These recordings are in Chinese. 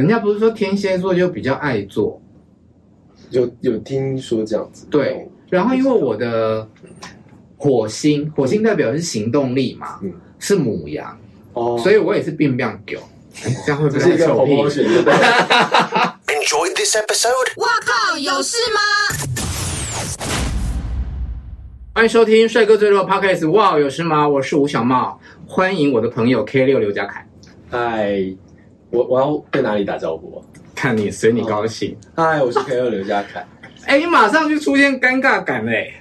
人家不是说天蝎座就比较爱做，有有听说这样子。对，然后因为我的火星，火星代表是行动力嘛，嗯，是母羊，哦，所以我也是变变狗，这样会不会是一个红毛选的？Enjoy this episode。哇靠，有事吗？欢迎收听帅哥最弱 Podcast。哇，有事吗？我是吴小茂，欢迎我的朋友 K 六刘家凯。嗨。我我要在哪里打招呼？看你随你高兴。嗨、哦，我是 K 二刘家凯。哎、欸，你马上就出现尴尬感嘞，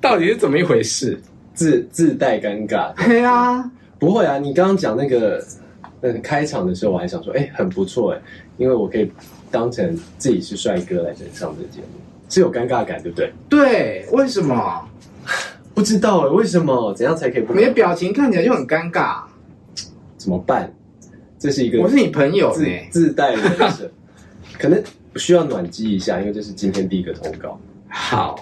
到底是怎么一回事？自自带尴尬。对啊，不会啊。你刚刚讲那个那个开场的时候，我还想说，哎、欸，很不错哎，因为我可以当成自己是帅哥来这上这节目，是有尴尬感，对不对？对，为什么？不知道哎，为什么？怎样才可以不？你的表情看起来就很尴尬，怎么办？这是一个，我是你朋友自自带人设，可能需要暖机一下，因为这是今天第一个通告。好，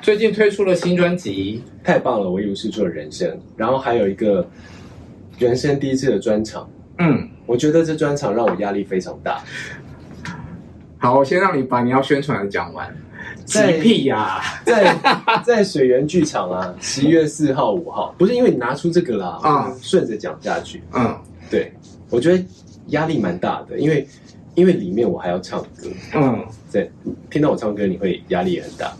最近推出了新专辑，太棒了！我一无是处的人生，然后还有一个人生第一次的专场。嗯，我觉得这专场让我压力非常大。好，我先让你把你要宣传的讲完。在屁呀，在在水源剧场啊，十一月四号、五号，不是因为你拿出这个啦，啊，顺着讲下去，嗯，对。我觉得压力蛮大的，因为因为里面我还要唱歌，嗯，对，听到我唱歌你会压力也很大？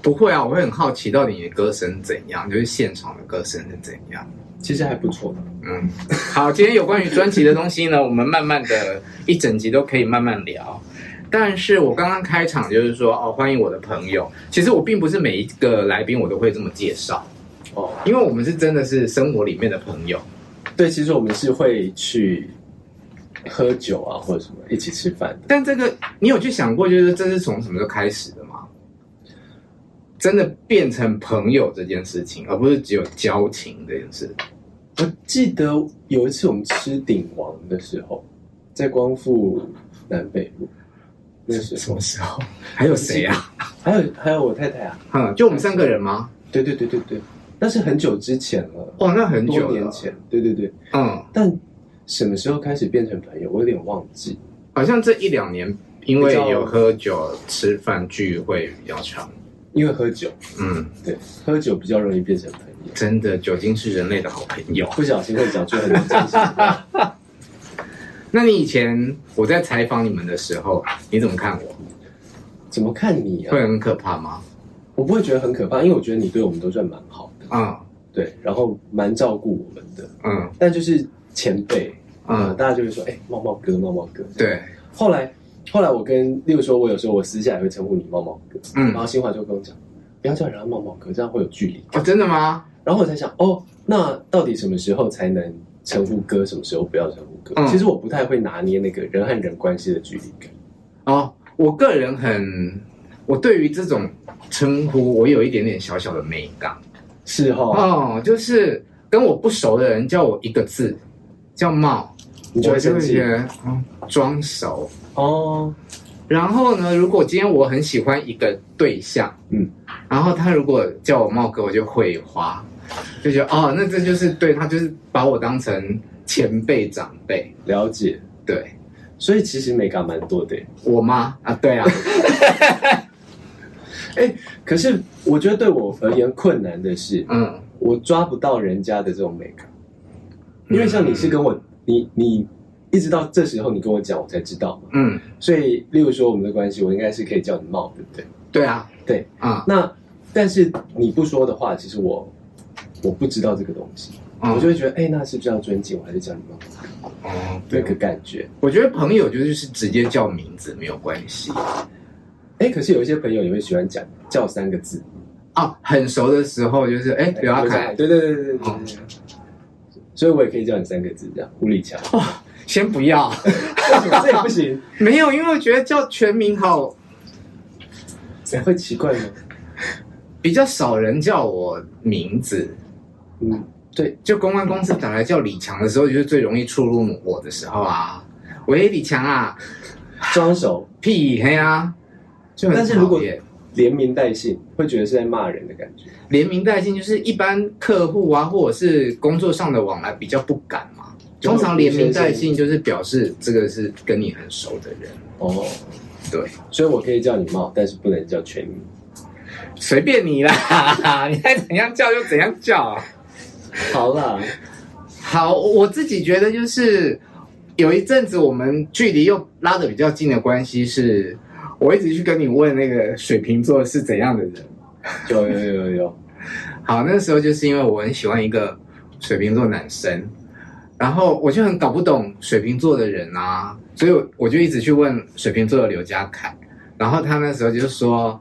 不会啊，我会很好奇到底你的歌声怎样，就是现场的歌声是怎样？其实还不错的，嗯。好，今天有关于专辑的东西呢，我们慢慢的一整集都可以慢慢聊。但是我刚刚开场就是说哦，欢迎我的朋友。其实我并不是每一个来宾我都会这么介绍哦，因为我们是真的是生活里面的朋友。对，其实我们是会去喝酒啊，或者什么一起吃饭。但这个你有去想过，就是这是从什么时候开始的吗？真的变成朋友这件事情，而不是只有交情这件事。我记得有一次我们吃鼎王的时候，在光复南北路，那是什么时候？还有谁啊？还有还有我太太啊？嗯，就我们三个人吗？对对对对对。那是很久之前了，哇，那很久多年前，对对对，嗯，但什么时候开始变成朋友，我有点忘记，好像这一两年，因为有喝酒、吃饭、聚会比较长，因为喝酒，嗯，对，喝酒比较容易变成朋友，真的，酒精是人类的好朋友，不小心会讲出很多真心话。那你以前我在采访你们的时候，你怎么看我？怎么看你啊？会很可怕吗？我不会觉得很可怕，因为我觉得你对我们都算蛮好。啊，嗯、对，然后蛮照顾我们的，嗯，但就是前辈，嗯，大家就会说，哎、欸，帽帽哥，茂茂哥，对。后来，后来我跟，例如说，我有时候我私下也会称呼你茂茂哥，嗯，然后新华就跟我讲，不要叫人家茂茂哥，这样会有距离。哦，真的吗？然后我才想，哦，那到底什么时候才能称呼哥，什么时候不要称呼哥？嗯、其实我不太会拿捏那个人和人关系的距离感。哦，我个人很，我对于这种称呼，我有一点点小小的美感。是哦，哦，就是跟我不熟的人叫我一个字，叫茂，我就会觉得嗯装熟。哦。然后呢，如果今天我很喜欢一个对象，嗯，然后他如果叫我茂哥，我就会花，就觉得哦，那这就是对他就是把我当成前辈长辈，了解，对，所以其实美感蛮多的。我吗？啊，对啊。哎，可是我觉得对我而言困难的是，嗯，我抓不到人家的这种美感，因为像你是跟我，你你一直到这时候你跟我讲，我才知道嘛，嗯，所以例如说我们的关系，我应该是可以叫你帽，对不对？对啊，对。啊，那但是你不说的话，其实我我不知道这个东西，我就会觉得，哎，那是不是要尊敬我，还是叫你帽？哦，那个感觉，我觉得朋友就是直接叫名字没有关系。哎，可是有一些朋友也会喜欢讲叫三个字，哦，很熟的时候就是哎，刘阿凯，对对对对对，所以我也可以叫你三个字，这样胡里强。哦，先不要，这也不行，没有，因为我觉得叫全名好，会奇怪吗？比较少人叫我名字，嗯，对，就公关公司打来叫李强的时候，就是最容易触怒我的时候啊。喂，李强啊，装熟屁黑啊！但是如果连名带姓，会觉得是在骂人的感觉。连名带姓就是一般客户啊，或者是工作上的往来比较不敢嘛。通常连名带姓就是表示这个是跟你很熟的人哦。对，所以我可以叫你茂，但是不能叫全名，随便你啦，你爱怎样叫就怎样叫啊。好啦，好，我自己觉得就是有一阵子我们距离又拉的比较近的关系是，我一直去跟你问那个水瓶座是怎样的人。有有有有，好，那时候就是因为我很喜欢一个水瓶座男生。然后我就很搞不懂水瓶座的人啊，所以我就一直去问水瓶座的刘家凯，然后他那时候就说：“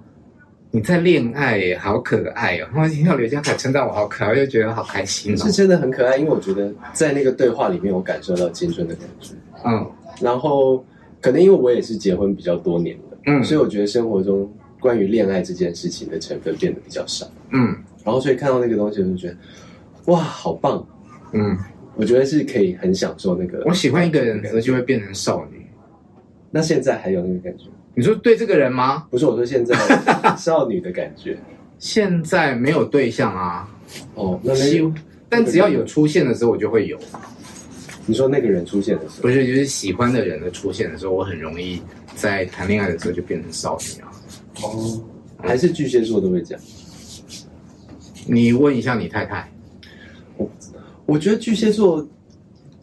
你在恋爱耶，好可爱哦！”然后听到刘家凯称赞我好可爱，我就觉得好开心哦。是真的很可爱，因为我觉得在那个对话里面，我感受到青春的感觉。嗯，然后可能因为我也是结婚比较多年了，嗯，所以我觉得生活中关于恋爱这件事情的成分变得比较少。嗯，然后所以看到那个东西，我就觉得哇，好棒，嗯。我觉得是可以很享受那个。我喜欢一个人，可能就会变成少女。那现在还有那个感觉？你说对这个人吗？不是，我说现在 少女的感觉。现在没有对象啊。哦，那没。但只要有出现的时候，我就会有。你说那个人出现的时候？不是，就是喜欢的人的出现的时候，我很容易在谈恋爱的时候就变成少女啊。哦，还是巨蟹座都会这样。你问一下你太太。我我觉得巨蟹座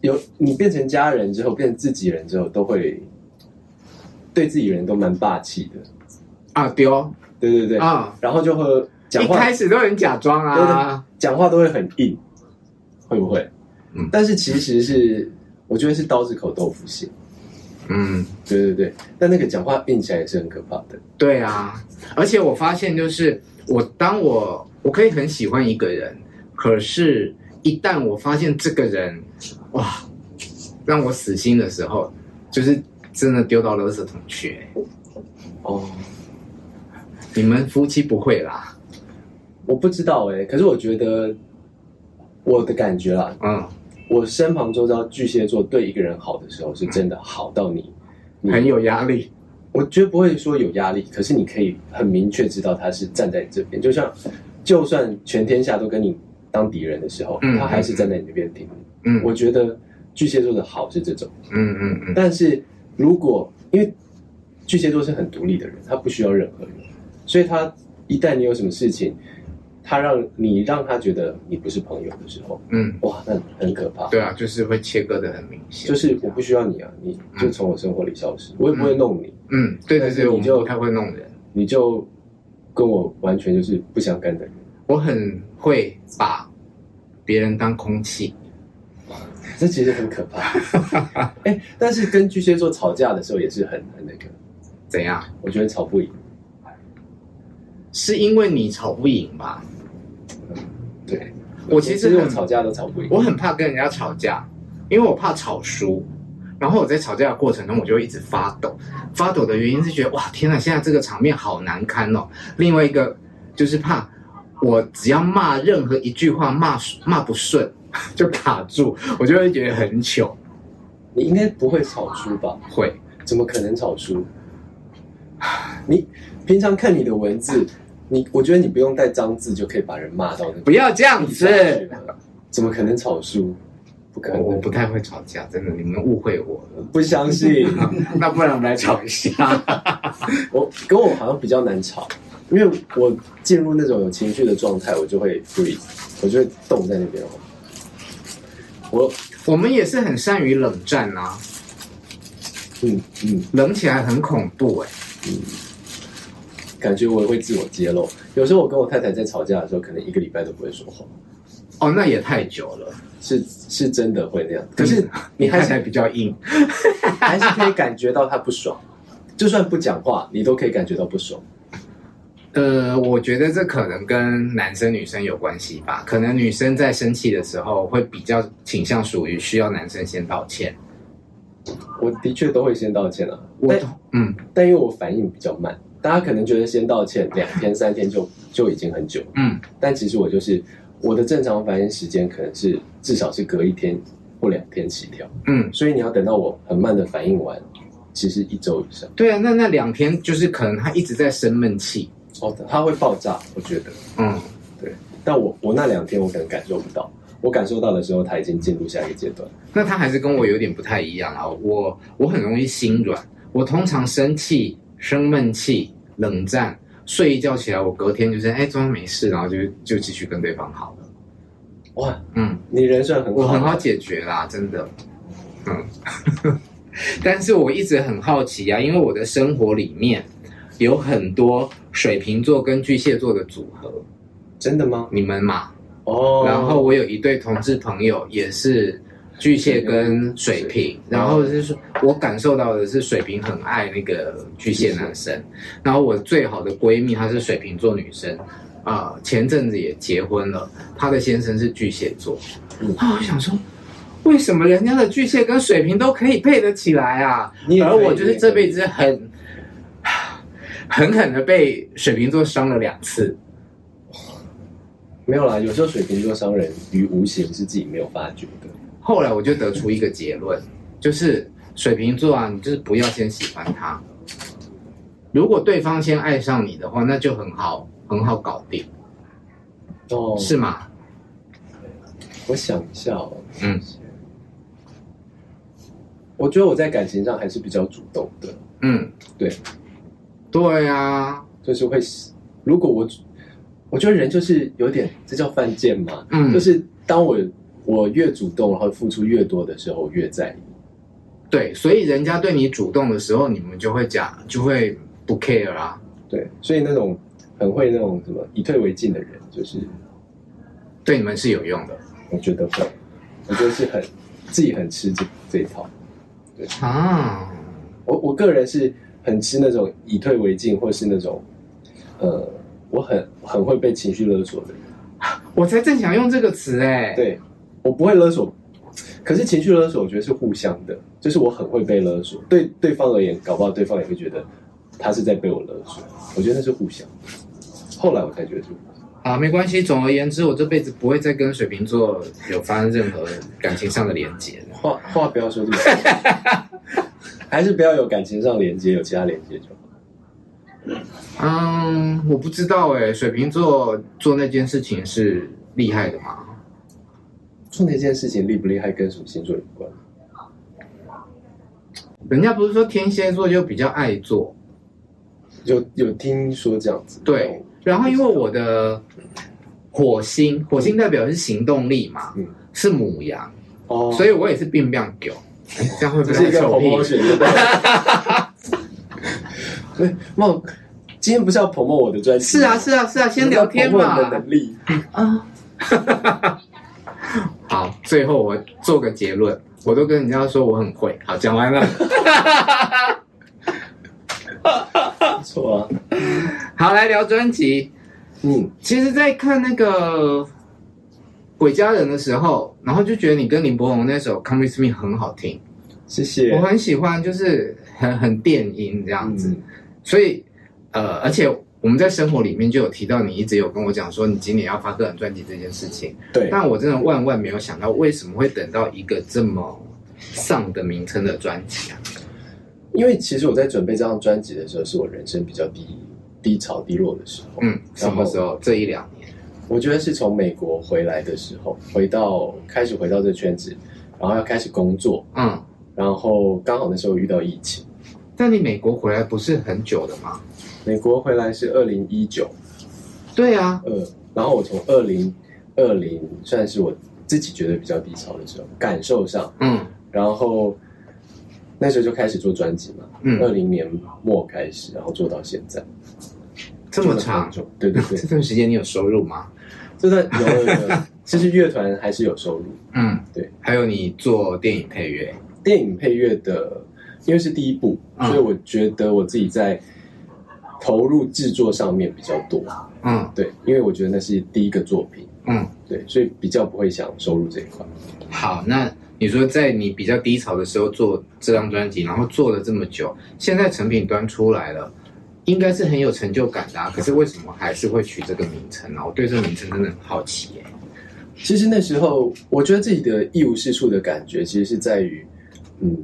有你变成家人之后，变成自己人之后，都会对自己人都蛮霸气的啊！丢，对对对啊！然后就会讲话，一开始都很假装啊，讲话都会很硬，会不会？嗯，但是其实是我觉得是刀子口豆腐心。嗯，对对对，但那个讲话硬起来也是很可怕的。对啊，而且我发现就是我当我我可以很喜欢一个人，可是。一旦我发现这个人，哇，让我死心的时候，就是真的丢到垃圾桶去。哦，你们夫妻不会啦？我不知道哎，可是我觉得我的感觉啦，嗯，我身旁周遭巨蟹座对一个人好的时候，是真的好到你，你很有压力。我觉得不会说有压力，可是你可以很明确知道他是站在你这边，就像就算全天下都跟你。当敌人的时候，他还是站在你那边挺你。嗯，我觉得巨蟹座的好是这种。嗯嗯嗯。但是如果因为巨蟹座是很独立的人，他不需要任何人，所以他一旦你有什么事情，他让你让他觉得你不是朋友的时候，嗯，哇，那很可怕。对啊，就是会切割的很明显。就是我不需要你啊，你就从我生活里消失，我也不会弄你。嗯，对对对，你就不太会弄人，你就跟我完全就是不相干的人。我很会把别人当空气，这其实很可怕。哎，但是跟巨蟹座吵架的时候也是很很那个，怎样？我觉得吵不赢，是因为你吵不赢吧？对，我其实我吵架都吵不赢，我很怕跟人家吵架，因为我怕吵输。然后我在吵架的过程中，我就会一直发抖。发抖的原因是觉得哇，天哪，现在这个场面好难堪哦。另外一个就是怕。我只要骂任何一句话骂骂不顺，就卡住，我就会觉得很糗。你应该不会吵输吧？会，怎么可能吵输？你平常看你的文字，你我觉得你不用带脏字就可以把人骂到那。不要这样子，怎么可能吵输？不可能，我不太会吵架，真的，你们误会我了。不相信？那不然我们来吵一下。我跟我好像比较难吵。因为我进入那种有情绪的状态，我就会 freeze，我就会冻在那边。我我们也是很善于冷战呐、啊，嗯嗯，冷起来很恐怖哎、欸，嗯，感觉我也会自我揭露。有时候我跟我太太在吵架的时候，可能一个礼拜都不会说话。哦，那也太久了，是是真的会那样。可是你看起来比较硬，还是可以感觉到他不爽，就算不讲话，你都可以感觉到不爽。呃，我觉得这可能跟男生女生有关系吧。可能女生在生气的时候会比较倾向属于需要男生先道歉。我的确都会先道歉啊。我嗯，但因为我反应比较慢，大家可能觉得先道歉 两天三天就就已经很久。嗯，但其实我就是我的正常反应时间可能是至少是隔一天或两天起跳。嗯，所以你要等到我很慢的反应完，其实一周以上。对啊，那那两天就是可能他一直在生闷气。哦，他会爆炸，我觉得，嗯，对。但我我那两天我可能感受不到，我感受到的时候，他已经进入下一个阶段。那他还是跟我有点不太一样啊。我我很容易心软，我通常生气、生闷气、冷战，睡一觉起来，我隔天就是哎，昨天没事，然后就就继续跟对方好了。哇，嗯，你人算很好，我很好解决啦，真的。嗯，但是我一直很好奇啊，因为我的生活里面有很多水瓶座跟巨蟹座的组合。真的吗？你们嘛。哦，然后我有一对同志朋友，也是巨蟹跟水瓶，然后就是我感受到的是水瓶很爱那个巨蟹男生，然后我最好的闺蜜她是水瓶座女生，啊、呃，前阵子也结婚了，她的先生是巨蟹座，啊，我想说，为什么人家的巨蟹跟水瓶都可以配得起来啊？而我就是这辈子很狠狠的被水瓶座伤了两次。没有啦，有时候水瓶座伤人于无形，是自己没有发觉的。后来我就得出一个结论，就是水瓶座啊，你就是不要先喜欢他。如果对方先爱上你的话，那就很好，很好搞定。哦，是吗？我想一下哦，嗯，我觉得我在感情上还是比较主动的。嗯，对，对啊，就是会，如果我。我觉得人就是有点，这叫犯贱嘛。嗯，就是当我我越主动，然后付出越多的时候，越在意。对，所以人家对你主动的时候，你们就会讲，就会不 care 啊。对，所以那种很会那种什么以退为进的人，就是对你们是有用的。我觉得会，我觉得是很自己很吃这这一套。对啊，我我个人是很吃那种以退为进，或是那种呃。我很很会被情绪勒索的人，我才正想用这个词哎。对，我不会勒索，可是情绪勒索我觉得是互相的，就是我很会被勒索，对对方而言，搞不好对方也会觉得他是在被我勒索，我觉得那是互相。后来我才觉得是啊，没关系。总而言之，我这辈子不会再跟水瓶座有发生任何感情上的连接。话话不要说这么 还是不要有感情上连接，有其他连接就好。嗯，我不知道哎，水瓶座做那件事情是厉害的吗？做那件事情厉不厉害跟什么星座有关？人家不是说天蝎座就比较爱做，有有听说这样子。对，然后因为我的火星，火星代表是行动力嘛，嗯，是母羊哦，所以我也是变变狗，这样会不会是一个红毛选对，梦，今天不是要 promote 我的专辑？是啊，是啊，是啊，先聊天嘛。的能力。啊，好，最后我做个结论，我都跟人家说我很会。好，讲完了。错啊。好，来聊专辑。嗯，其实，在看那个《鬼家人》的时候，然后就觉得你跟林柏宏那首《Come With Me》很好听。谢谢。我很喜欢，就是很很电音这样子。嗯所以，呃，而且我们在生活里面就有提到，你一直有跟我讲说，你今年要发个人专辑这件事情。对。但我真的万万没有想到，为什么会等到一个这么丧的名称的专辑啊？因为其实我在准备这张专辑的时候，是我人生比较低低潮、低落的时候。嗯，什么时候？这一两年？我觉得是从美国回来的时候，回到开始回到这圈子，然后要开始工作。嗯。然后刚好那时候遇到疫情。但你美国回来不是很久的吗？美国回来是二零一九，对啊，呃，然后我从二零二零算是我自己觉得比较低潮的时候，感受上，嗯，然后那时候就开始做专辑嘛，嗯，二零年末开始，然后做到现在，这么长，对对对，这段时间你有收入吗？这段有有有，其实乐团还是有收入，嗯，对，还有你做电影配乐，电影配乐的。因为是第一部，所以我觉得我自己在投入制作上面比较多。嗯，对，因为我觉得那是第一个作品。嗯，对，所以比较不会想收入这一块。好，那你说在你比较低潮的时候做这张专辑，然后做了这么久，现在成品端出来了，应该是很有成就感的啊。可是为什么还是会取这个名称呢？我对这个名称真的很好奇耶。其实那时候我觉得自己的一无是处的感觉，其实是在于，嗯。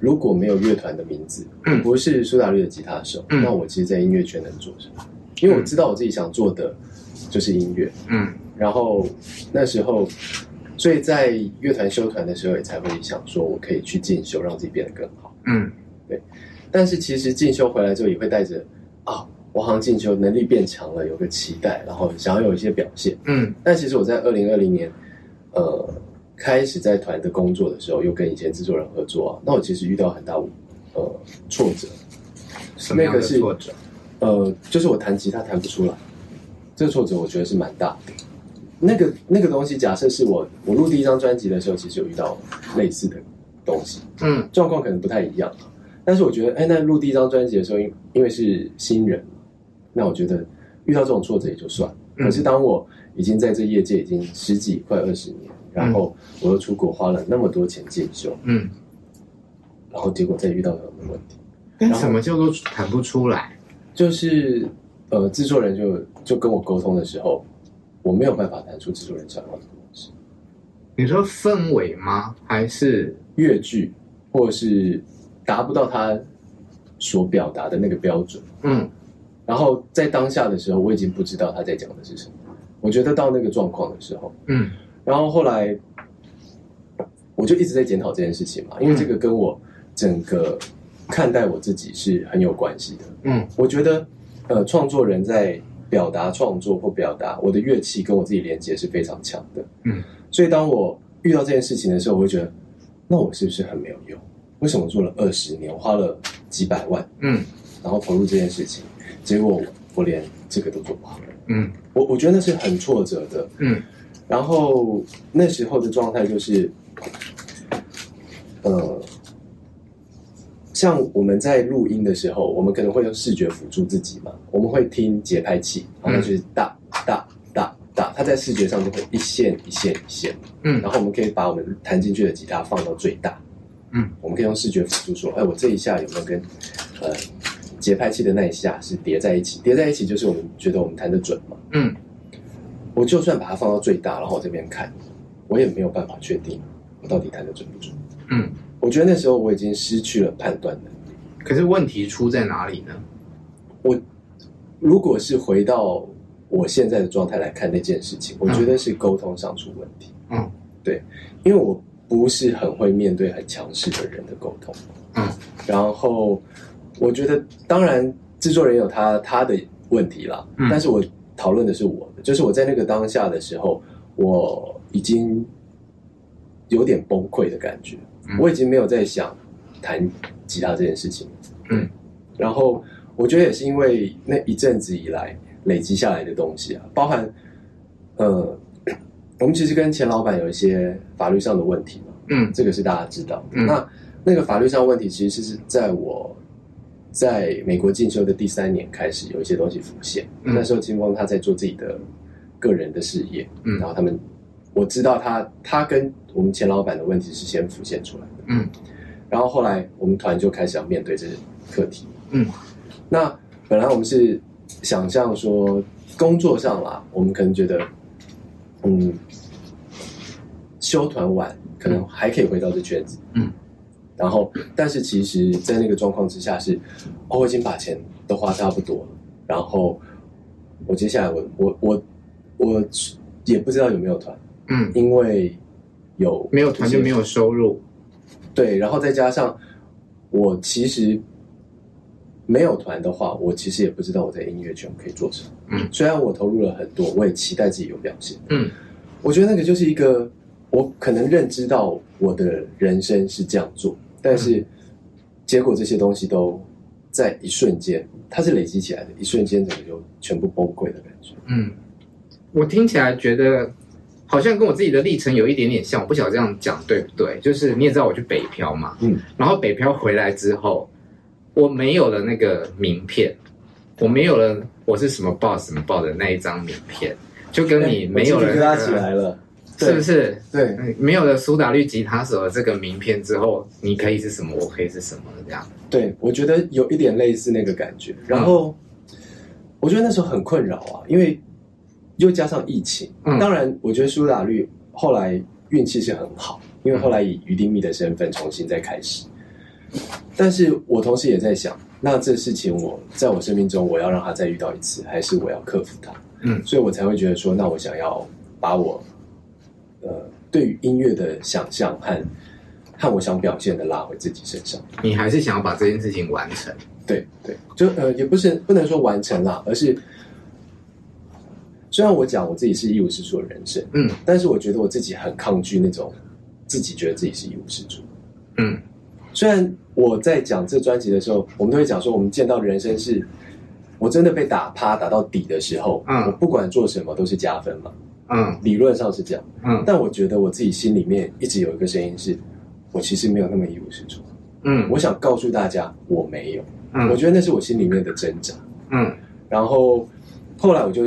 如果没有乐团的名字，嗯、不是苏打绿的吉他手，嗯、那我其实，在音乐圈能做什么？因为我知道我自己想做的就是音乐。嗯，然后那时候所以在乐团休团的时候，也才会想说我可以去进修，让自己变得更好。嗯，对。但是其实进修回来之后，也会带着啊，我好像进修能力变强了，有个期待，然后想要有一些表现。嗯，但其实我在二零二零年，呃，开始在团的工作的时候，又跟以前制作人合作啊，那我其实遇到很大呃挫折。什么样的挫折？呃，就是我弹吉他弹不出来，这个挫折我觉得是蛮大的。那个 那个东西，假设是我我录第一张专辑的时候，其实有遇到类似的东西，嗯，状况可能不太一样。但是我觉得，哎，那录第一张专辑的时候，因因为是新人，那我觉得遇到这种挫折也就算。了、可是当我已经在这业界已经十几快二十年，然后我又出国花了那么多钱进修，嗯，然后结果再遇到什么问题？但什么叫做弹不出来？就是呃，制作人就就跟我沟通的时候，我没有办法弹出制作人想要的东西。你说氛围吗？还是乐句，或者是达不到他所表达的那个标准？嗯。然后在当下的时候，我已经不知道他在讲的是什么。我觉得到那个状况的时候，嗯。然后后来，我就一直在检讨这件事情嘛，因为这个跟我整个。看待我自己是很有关系的。嗯，我觉得，呃，创作人在表达创作或表达我的乐器跟我自己连接是非常强的。嗯，所以当我遇到这件事情的时候，我会觉得，那我是不是很没有用？为什么做了二十年，花了几百万，嗯，然后投入这件事情，结果我，我连这个都做不好。嗯，我我觉得那是很挫折的。嗯，然后那时候的状态就是，呃。像我们在录音的时候，我们可能会用视觉辅助自己嘛。我们会听节拍器，然后就是大大大大，它在视觉上就会一线一线一线。嗯，然后我们可以把我们弹进去的吉他放到最大。嗯，我们可以用视觉辅助说，哎，我这一下有没有跟呃节拍器的那一下是叠在一起？叠在一起就是我们觉得我们弹得准嘛。嗯，我就算把它放到最大，然后我这边看，我也没有办法确定我到底弹得准不准。嗯。我觉得那时候我已经失去了判断能力。可是问题出在哪里呢？我如果是回到我现在的状态来看那件事情，我觉得是沟通上出问题。嗯，对，因为我不是很会面对很强势的人的沟通。嗯，然后我觉得，当然制作人有他他的问题啦。嗯，但是我讨论的是我的，就是我在那个当下的时候，我已经有点崩溃的感觉。我已经没有在想弹吉他这件事情，嗯，然后我觉得也是因为那一阵子以来累积下来的东西啊，包含呃，我们其实跟钱老板有一些法律上的问题嘛，嗯，这个是大家知道那那个法律上问题其实是在我在美国进修的第三年开始有一些东西浮现。嗯，那时候金峰他在做自己的个人的事业，嗯，然后他们。我知道他，他跟我们前老板的问题是先浮现出来的，嗯，然后后来我们团就开始要面对这些课题，嗯，那本来我们是想象说工作上啦，我们可能觉得，嗯，休团完可能还可以回到这圈子，嗯，然后但是其实，在那个状况之下是，哦，我已经把钱都花差不多了，然后我接下来我我我我也不知道有没有团。嗯，因为有没有团就没有收入，对，然后再加上我其实没有团的话，我其实也不知道我在音乐圈可以做什么。嗯，虽然我投入了很多，我也期待自己有表现。嗯，我觉得那个就是一个我可能认知到我的人生是这样做，但是结果这些东西都在一瞬间，它是累积起来的，一瞬间整个就全部崩溃的感觉。嗯，我听起来觉得。好像跟我自己的历程有一点点像，我不晓得这样讲对不对？就是你也知道我去北漂嘛，嗯，然后北漂回来之后，我没有了那个名片，我没有了我是什么报什么报的那一张名片，就跟你没有了、那个，拉起来了，是不是？对，没有了苏打绿吉他手的这个名片之后，你可以是什么，我可以是什么这样。对，我觉得有一点类似那个感觉。然后，嗯、我觉得那时候很困扰啊，因为。又加上疫情，嗯、当然，我觉得苏打绿后来运气是很好，因为后来以余丁密的身份重新再开始。但是我同时也在想，那这事情我在我生命中，我要让他再遇到一次，还是我要克服它？嗯，所以我才会觉得说，那我想要把我呃对于音乐的想象和和我想表现的拉回自己身上。你还是想要把这件事情完成？对对，就呃也不是不能说完成啦，而是虽然我讲我自己是一无是处的人生，嗯，但是我觉得我自己很抗拒那种自己觉得自己是一无是处。嗯，虽然我在讲这专辑的时候，我们都会讲说，我们见到的人生是，我真的被打趴打到底的时候，嗯，我不管做什么都是加分嘛，嗯，理论上是这样，嗯，但我觉得我自己心里面一直有一个声音是，我其实没有那么一无是处，嗯，我想告诉大家我没有，嗯，我觉得那是我心里面的挣扎，嗯，然后后来我就，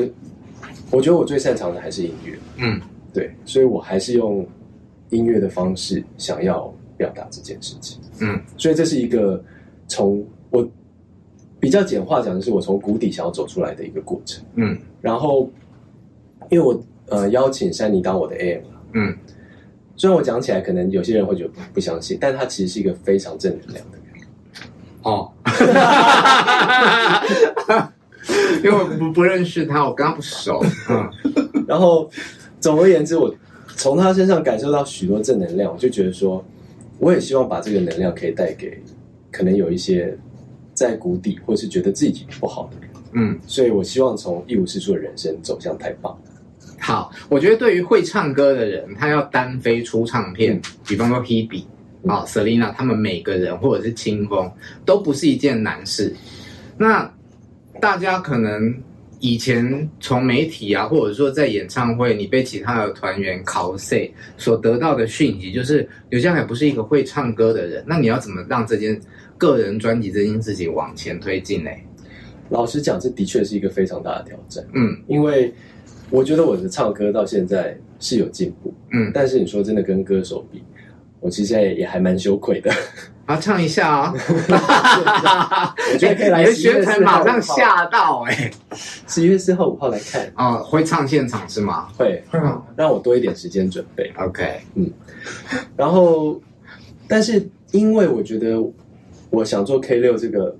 我觉得我最擅长的还是音乐，嗯，对，所以我还是用音乐的方式想要。表达这件事情，嗯，所以这是一个从我比较简化讲的是我从谷底想要走出来的一个过程，嗯，然后因为我呃邀请珊妮当我的 AM 嗯，虽然我讲起来可能有些人会觉得不相信，但他其实是一个非常正能量的人，哦，因为我不不认识他，我跟他不熟，嗯，然后总而言之，我从他身上感受到许多正能量，我就觉得说。我也希望把这个能量可以带给可能有一些在谷底或是觉得自己不好的人，嗯，所以我希望从一无是处的人生走向太棒。好，我觉得对于会唱歌的人，他要单飞出唱片，嗯、比方说 Hebe 啊、Selina，他们每个人或者是清风，都不是一件难事。那大家可能。以前从媒体啊，或者说在演唱会，你被其他的团员 cos 所得到的讯息，就是刘江海不是一个会唱歌的人。那你要怎么让这件个人专辑这件事情往前推进呢？老实讲，这的确是一个非常大的挑战。嗯，因为我觉得我的唱歌到现在是有进步。嗯，但是你说真的跟歌手比，我其实也还蛮羞愧的。啊，唱一下啊！我觉得可以来。宣传马上吓到哎、欸！十一月四号、五号来看啊、哦，会唱现场是吗？会，让我多一点时间准备。OK，嗯。然后，但是因为我觉得我想做 K 六这个，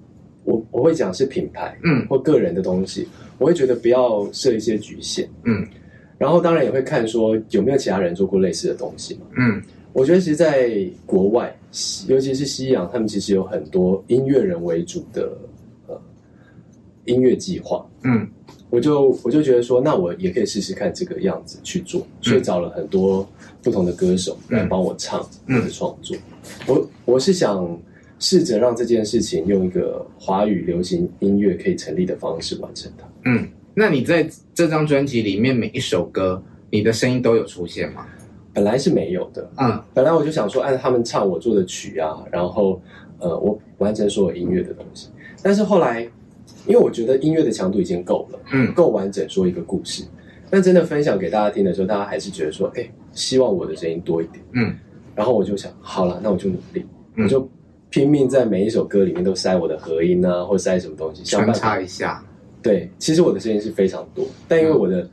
我我会讲是品牌，嗯，或个人的东西，我会觉得不要设一些局限，嗯。然后当然也会看说有没有其他人做过类似的东西嘛，嗯。我觉得其实在国外，尤其是西洋，他们其实有很多音乐人为主的呃音乐计划。嗯，我就我就觉得说，那我也可以试试看这个样子去做，所以找了很多不同的歌手来帮我唱或者创作。我我是想试着让这件事情用一个华语流行音乐可以成立的方式完成它。嗯，那你在这张专辑里面每一首歌，你的声音都有出现吗？本来是没有的，嗯，本来我就想说按他们唱我做的曲啊，然后呃，我完成所有音乐的东西。但是后来，因为我觉得音乐的强度已经够了，嗯，够完整说一个故事。但真的分享给大家听的时候，大家还是觉得说，哎、欸，希望我的声音多一点，嗯。然后我就想，好了，那我就努力，嗯、我就拼命在每一首歌里面都塞我的和音啊，或塞什么东西，穿插一下。对，其实我的声音是非常多，但因为我的、嗯、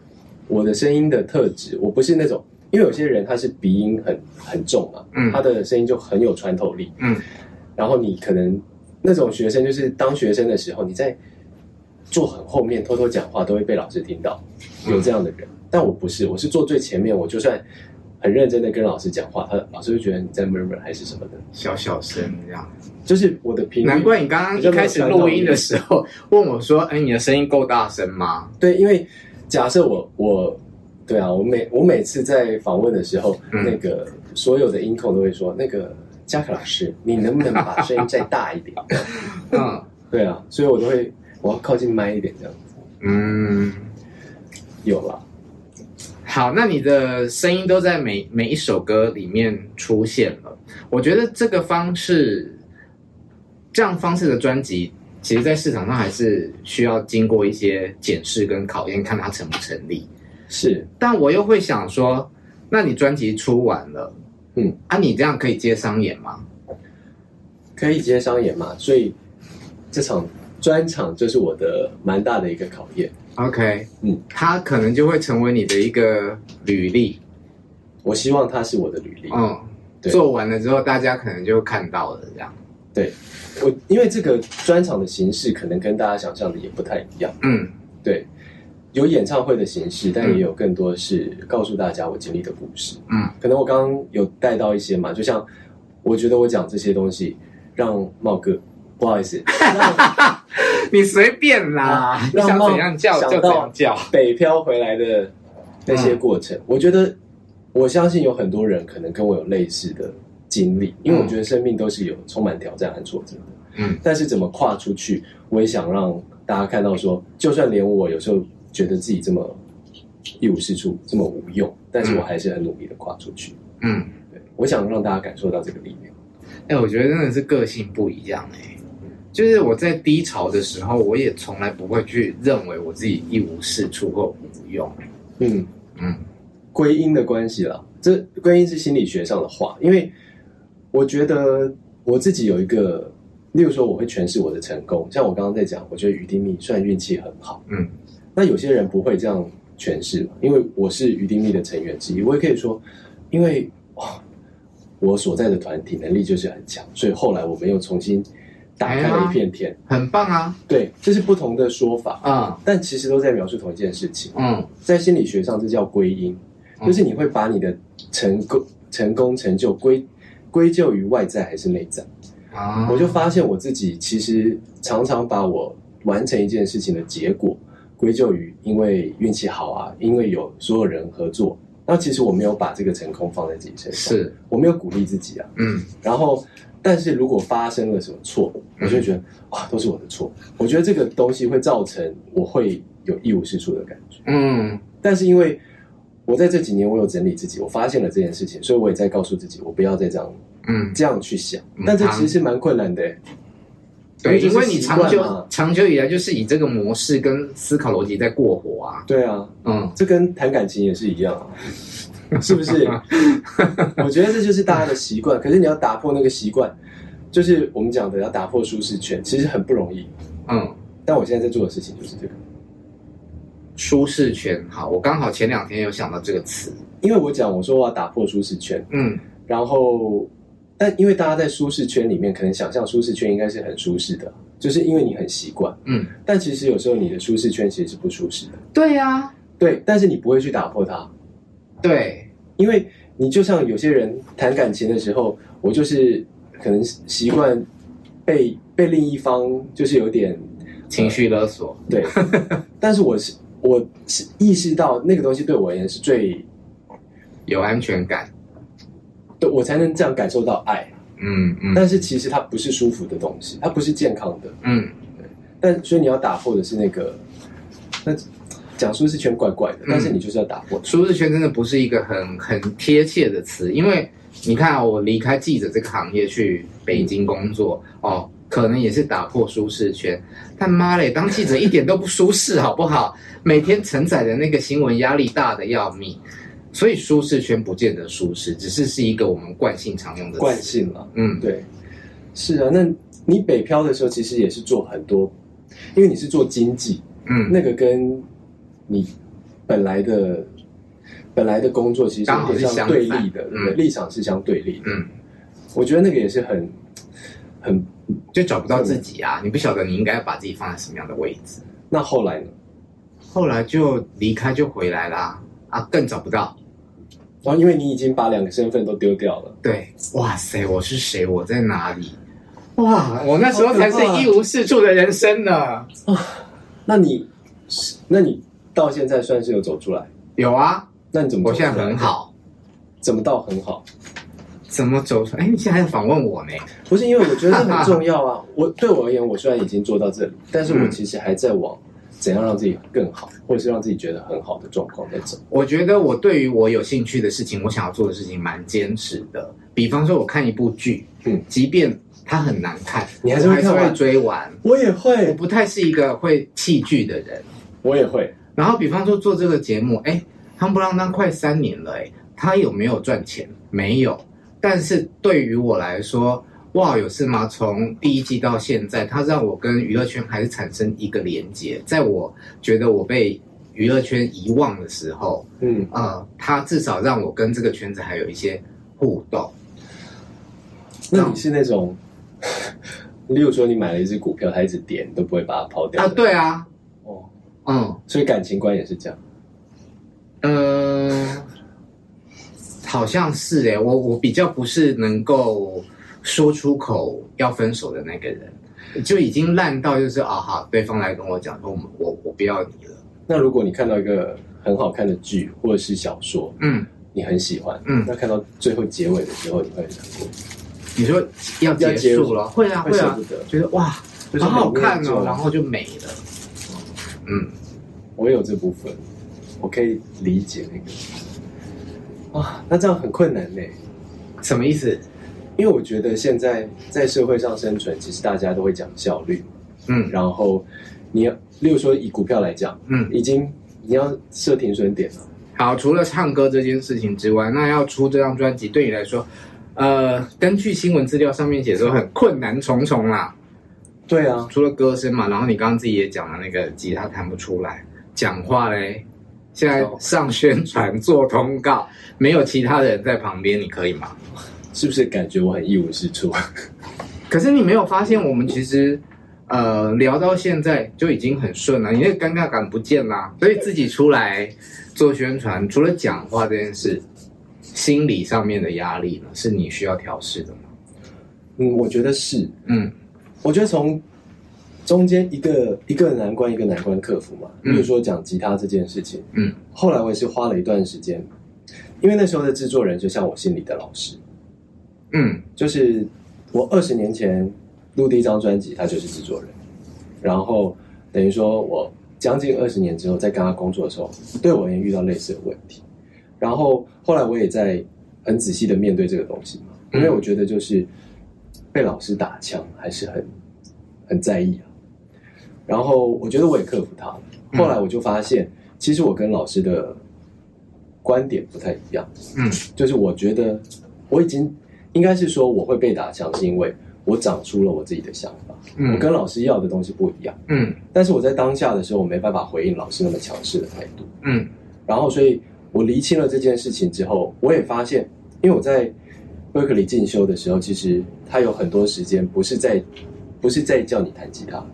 我的声音的特质，我不是那种。因为有些人他是鼻音很很重嘛，嗯，他的声音就很有穿透力，嗯，然后你可能那种学生就是当学生的时候，你在坐很后面偷偷讲话都会被老师听到，有这样的人，嗯，但我不是，我是坐最前面，我就算很认真的跟老师讲话，他老师就觉得你在 murmur 还是什么的，小小声这样，就是我的频率。难怪你刚刚一开始录音的时候问我说：“哎，你的声音够大声吗？”对，因为假设我我。对啊，我每我每次在访问的时候，嗯、那个所有的音控都会说：“那个嘉凯老师，你能不能把声音再大一点？” 嗯，对啊，所以我都会我要靠近麦一点这样子。嗯，有了。好，那你的声音都在每每一首歌里面出现了。我觉得这个方式，这样方式的专辑，其实在市场上还是需要经过一些检视跟考验，看它成不成立。是，但我又会想说，那你专辑出完了，嗯，啊，你这样可以接商演吗？可以接商演嘛？所以这场专场就是我的蛮大的一个考验。OK，嗯，它可能就会成为你的一个履历。我希望它是我的履历。嗯，对做完了之后，大家可能就看到了这样。对，我因为这个专场的形式可能跟大家想象的也不太一样。嗯，对。有演唱会的形式，但也有更多是告诉大家我经历的故事。嗯，可能我刚刚有带到一些嘛，就像我觉得我讲这些东西，让茂哥不好意思，你随便啦，你想怎样叫就怎样叫。北漂回来的那些过程，我觉得我相信有很多人可能跟我有类似的经历，因为我觉得生命都是有充满挑战和挫折的。嗯，但是怎么跨出去，我也想让大家看到说，就算连我有时候。觉得自己这么一无是处，这么无用，但是我还是很努力的跨出去。嗯，对，我想让大家感受到这个力量。哎、欸，我觉得真的是个性不一样哎、欸。就是我在低潮的时候，我也从来不会去认为我自己一无是处或无用。嗯嗯，归因的关系啦，这归因是心理学上的话，因为我觉得我自己有一个，例如说我会诠释我的成功，像我刚刚在讲，我觉得余丁糸算运气很好。嗯。那有些人不会这样诠释嘛？因为我是余丁糸的成员之一，我也可以说，因为哇，我所在的团体能力就是很强，所以后来我们又重新打开了一片天，哎、很棒啊！对，这是不同的说法啊、嗯，但其实都在描述同一件事情。嗯，在心理学上，这叫归因，就是你会把你的成功、成功、成就归归咎于外在还是内在啊？我就发现我自己其实常常把我完成一件事情的结果。归咎于因为运气好啊，因为有所有人合作。那其实我没有把这个成功放在自己身上，是我没有鼓励自己啊。嗯，然后，但是如果发生了什么错，我就觉得哇，都是我的错。我觉得这个东西会造成我会有一无是处的感觉。嗯，但是因为我在这几年我有整理自己，我发现了这件事情，所以我也在告诉自己，我不要再这样，嗯，这样去想。但这其实是蛮困难的。对，因为你长久长久以来就是以这个模式跟思考逻辑在过活啊。对啊，嗯，这跟谈感情也是一样啊，是不是？我觉得这就是大家的习惯。可是你要打破那个习惯，就是我们讲的要打破舒适圈，其实很不容易。嗯，但我现在在做的事情就是这个舒适圈。好，我刚好前两天有想到这个词，因为我讲我说我要打破舒适圈，嗯，然后。但因为大家在舒适圈里面，可能想象舒适圈应该是很舒适的，就是因为你很习惯，嗯。但其实有时候你的舒适圈其实是不舒适的。对呀、啊，对，但是你不会去打破它。对，因为你就像有些人谈感情的时候，我就是可能习惯被被另一方就是有点情绪勒索。对，但是我是我是意识到那个东西对我而言是最有安全感。对，我才能这样感受到爱，嗯嗯，但是其实它不是舒服的东西，它不是健康的，嗯，对。但所以你要打破的是那个，那讲舒适圈怪怪的，但是你就是要打破。舒适圈真的不是一个很很贴切的词，因为你看啊，我离开记者这个行业去北京工作，嗯，哦，可能也是打破舒适圈。但妈嘞，当记者一点都不舒适，好不好？每天承载的那个新闻压力大的要命。所以舒适圈不见得舒适，只是是一个我们惯性常用的惯性了。嗯，对，是啊。那你北漂的时候，其实也是做很多，因为你是做经济，嗯，那个跟你本来的本来的工作其实有点像对立的，对，立场是相对立的。嗯，我觉得那个也是很很就找不到自己啊！你不晓得你应该把自己放在什么样的位置。那后来呢？后来就离开，就回来啦。啊，更找不到。然后，因为你已经把两个身份都丢掉了。对，哇塞，我是谁？我在哪里？哇，我那时候才是一无是处的人生呢。啊，那你，那你到现在算是有走出来？有啊。那你怎么？我现在很好。怎么到很好？怎么走出来？哎，你现在还访问我呢？不是，因为我觉得这很重要啊。我对我而言，我虽然已经做到这里，但是我其实还在往。怎样让自己更好，或者是让自己觉得很好的状况在走？我觉得我对于我有兴趣的事情，我想要做的事情，蛮坚持的。比方说，我看一部剧，嗯，即便它很难看，你还是会看完，还是会追完。我也会，我不太是一个会弃剧的人，我也会。然后，比方说做这个节目，哎，夯不啷当快三年了，哎，他有没有赚钱？没有。但是对于我来说，哇，有事吗？从第一季到现在，他让我跟娱乐圈还是产生一个连接。在我觉得我被娱乐圈遗忘的时候，嗯，呃，他至少让我跟这个圈子还有一些互动。那你是那种，例如说你买了一只股票，它一直跌，你都不会把它抛掉啊？对啊，哦嗯，所以感情观也是这样。呃，好像是哎，我我比较不是能够说出口要分手的那个人，就已经烂到就是啊哈，对方来跟我讲说我我我不要你了。那如果你看到一个很好看的剧或者是小说，嗯，你很喜欢，嗯，那看到最后结尾的时候，你会很难过。你说要结束了，会啊会啊，觉得哇，好好看哦，然后就没了。嗯，我有这部分。我可以理解那个，啊，那这样很困难呢？什么意思？因为我觉得现在在社会上生存，其实大家都会讲效率，嗯，然后你要，例如说以股票来讲，嗯，已经你要设停损点了。好，除了唱歌这件事情之外，那要出这张专辑对你来说，呃，根据新闻资料上面写说很困难重重啦。对啊，除了歌声嘛，然后你刚刚自己也讲了那个吉他弹不出来，讲话嘞。现在上宣传做通告，没有其他的人在旁边，你可以吗？是不是感觉我很一无是处？可是你没有发现，我们其实呃聊到现在就已经很顺了，你那个尴尬感不见啦。所以自己出来做宣传，除了讲话这件事，心理上面的压力呢，是你需要调试的吗？嗯，我觉得是。嗯，我觉得从。中间一个一个难关一个难关克服嘛，比如说讲吉他这件事情，嗯，后来我也是花了一段时间，因为那时候的制作人就像我心里的老师，嗯，就是我二十年前录第一张专辑，他就是制作人，然后等于说我将近二十年之后在跟他工作的时候，对我也遇到类似的问题，然后后来我也在很仔细的面对这个东西嘛，因为我觉得就是被老师打枪还是很很在意啊。然后我觉得我也克服它了。后来我就发现，其实我跟老师的观点不太一样。嗯，就是我觉得我已经应该是说我会被打枪，是因为我长出了我自己的想法。嗯，我跟老师要的东西不一样。嗯，但是我在当下的时候，我没办法回应老师那么强势的态度。嗯，然后所以我厘清了这件事情之后，我也发现，因为我在 Berkeley 进修的时候，其实他有很多时间不是在不是在叫你弹吉他。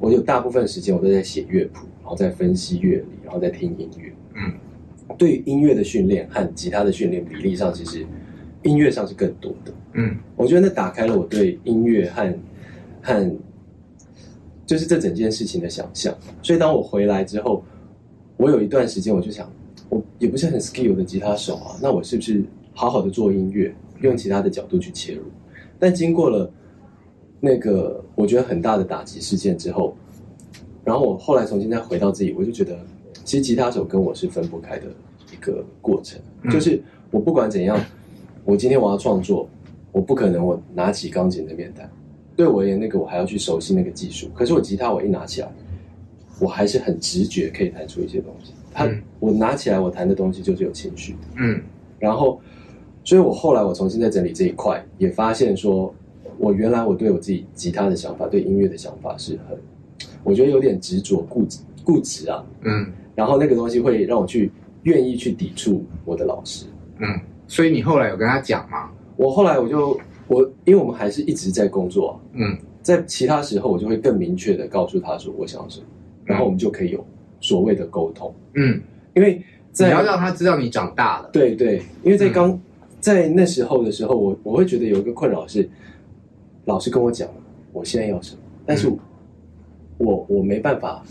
我有大部分时间我都在写乐谱，然后在分析乐理，然后在听音乐。嗯，对于音乐的训练和吉他的训练比例上，其实音乐上是更多的。嗯，我觉得那打开了我对音乐和和就是这整件事情的想象。所以当我回来之后，我有一段时间我就想，我也不是很 skill 的吉他手啊，那我是不是好好的做音乐，用其他的角度去切入？但经过了。那个我觉得很大的打击事件之后，然后我后来重新再回到自己，我就觉得其实吉他手跟我是分不开的一个过程。嗯、就是我不管怎样，我今天我要创作，我不可能我拿起钢琴的面弹，对我而言，那个我还要去熟悉那个技术。可是我吉他我一拿起来，我还是很直觉可以弹出一些东西。他、嗯、我拿起来我弹的东西就是有情绪的。嗯，然后，所以我后来我重新在整理这一块，也发现说。我原来我对我自己吉他的想法，对音乐的想法是很，我觉得有点执着固执固执啊，嗯，然后那个东西会让我去愿意去抵触我的老师，嗯，所以你后来有跟他讲吗？我后来我就我，因为我们还是一直在工作，嗯，在其他时候我就会更明确的告诉他说我想要什么，然后我们就可以有所谓的沟通，嗯，因为在你要让他知道你长大了，对对，因为在刚、嗯、在那时候的时候，我我会觉得有一个困扰是。老师跟我讲，我现在要什么，但是我，嗯、我我没办法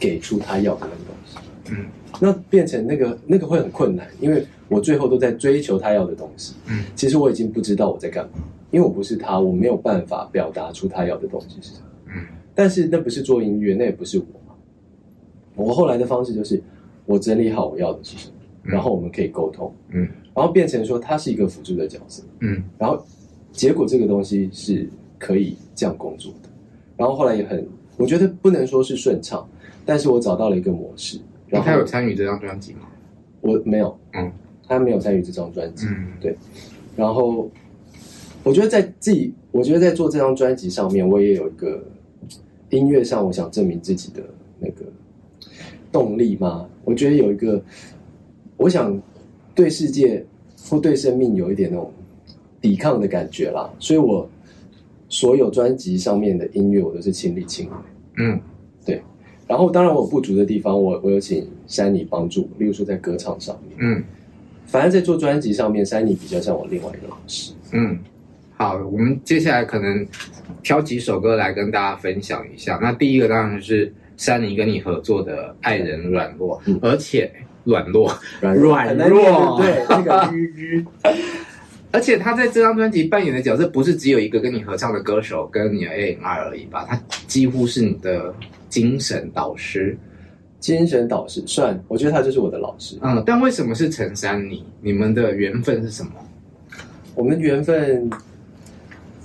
给出他要的那个东西，嗯，那变成那个那个会很困难，因为我最后都在追求他要的东西，嗯，其实我已经不知道我在干嘛，因为我不是他，我没有办法表达出他要的东西是什么，嗯，但是那不是做音乐，那也不是我，我后来的方式就是我整理好我要的是什么，嗯、然后我们可以沟通，嗯，然后变成说他是一个辅助的角色，嗯，然后。结果这个东西是可以这样工作的，然后后来也很，我觉得不能说是顺畅，但是我找到了一个模式。然后他有参与这张专辑吗？我没有，嗯，他没有参与这张专辑，嗯，对。然后我觉得在自己，我觉得在做这张专辑上面，我也有一个音乐上，我想证明自己的那个动力嘛。我觉得有一个，我想对世界或对生命有一点那种。抵抗的感觉啦，所以我所有专辑上面的音乐我都是亲力亲为。嗯，对。然后当然我有不足的地方，我我有请珊妮帮助，例如说在歌唱上面，嗯，反正在做专辑上面，珊妮比较像我另外一个老师，嗯。好，我们接下来可能挑几首歌来跟大家分享一下。那第一个当然是珊妮跟你合作的《爱人软弱》，嗯，而且软弱，软弱，软弱，对，那个鱼鱼。而且他在这张专辑扮演的角色，不是只有一个跟你合唱的歌手跟你的 A&R 而已吧？他几乎是你的精神导师，精神导师算，我觉得他就是我的老师。嗯，但为什么是陈珊妮？你们的缘分是什么？我们缘分。